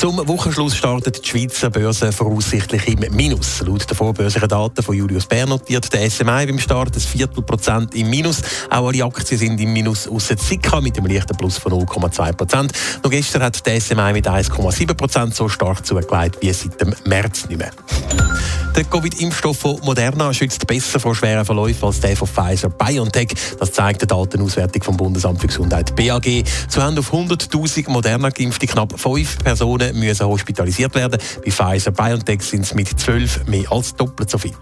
Zum Wochenschluss startet die Schweizer Börse voraussichtlich im Minus. Laut den vorbörslichen Daten von Julius Bär notiert der SMI beim Start ein Viertelprozent im Minus. Auch alle Aktien sind im Minus außer Sika mit einem leichten Plus von 0,2 Prozent. Noch gestern hat der SMI mit 1,7 Prozent so stark zugelegt wie seit dem März nicht mehr. Der Covid-Impfstoff von Moderna schützt besser vor schweren Verläufen als der von Pfizer BioNTech. Das zeigt die Datenauswertung vom Bundesamt für Gesundheit BAG. So haben auf 100.000 Moderna geimpfte knapp 5 Personen müssen hospitalisiert werden. Bei Pfizer BioNTech sind es mit 12 mehr als doppelt so viel.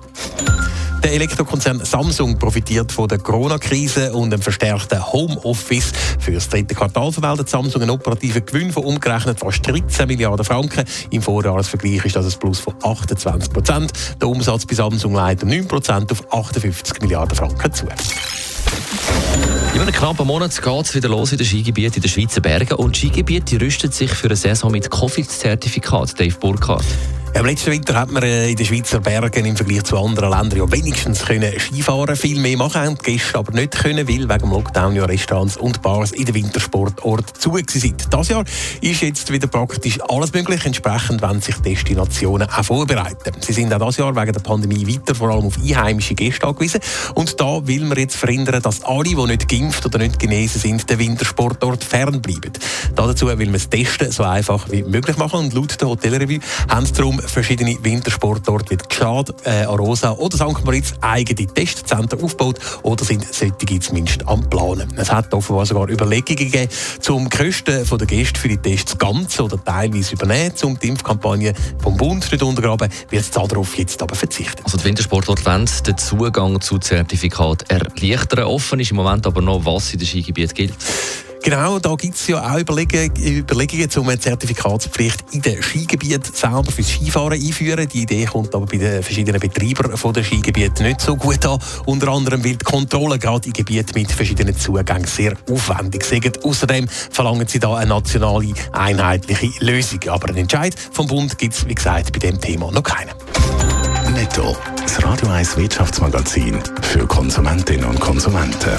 Der Elektrokonzern Samsung profitiert von der Corona-Krise und dem verstärkten Homeoffice. Für das dritte Quartal verwaltet Samsung einen operativen Gewinn von umgerechnet fast 13 Milliarden Franken. Im Vorjahresvergleich ist das ein Plus von 28 Prozent. Der Umsatz bei Samsung leitet um 9 Prozent auf 58 Milliarden Franken zu. In einem knappen Monat geht es wieder los in den Skigebieten in den Schweizer Bergen. Und die Skigebiete rüsten sich für eine Saison mit Covid-Zertifikat. Dave Burkhardt. Im letzten Winter hat man äh, in den Schweizer Bergen im Vergleich zu anderen Ländern ja wenigstens können Skifahren viel mehr machen haben Gäste aber nicht können, weil wegen dem Lockdown ja Restaurants und Bars in den Wintersportorten zu sind. Das Jahr ist jetzt wieder praktisch alles möglich. Entsprechend wenn sich Destinationen auch vorbereiten. Sie sind auch das Jahr wegen der Pandemie weiter vor allem auf einheimische Gäste angewiesen. Und da will man jetzt verhindern, dass alle, die nicht geimpft oder nicht genesen sind, den Wintersportort fernbleiben. Dazu will man das Testen so einfach wie möglich machen. Und laut der Hotelrevue haben sie darum verschiedene Wintersportorte wie Gschad, äh, Arosa oder St. Moritz eigene Testzentren aufgebaut oder sind solche zumindest am Planen. Es hat offenbar sogar Überlegungen gegeben, zum Kosten der Gäste für die Tests ganz oder teilweise übernehmen, um die Impfkampagne vom Bund nicht untergraben, wird es darauf jetzt aber verzichten. Also die Wintersportler wollen den Zugang zu Zertifikat erleichtern. Offen ist im Moment aber noch, was in den Skigebieten gilt. Genau, da gibt es ja auch Überlegungen, Überlegungen eine Zertifikatspflicht in den Skigebieten selber fürs Skifahren einführen. Die Idee kommt aber bei den verschiedenen Betreibern der Skigebiete nicht so gut an. Unter anderem, weil die Kontrollen gerade in Gebieten mit verschiedenen Zugängen sehr aufwendig sind. Außerdem verlangen sie da eine nationale, einheitliche Lösung. Aber einen Entscheid vom Bund gibt es, wie gesagt, bei dem Thema noch keinen. Netto. Das Radio 1 Wirtschaftsmagazin für Konsumentinnen und Konsumenten.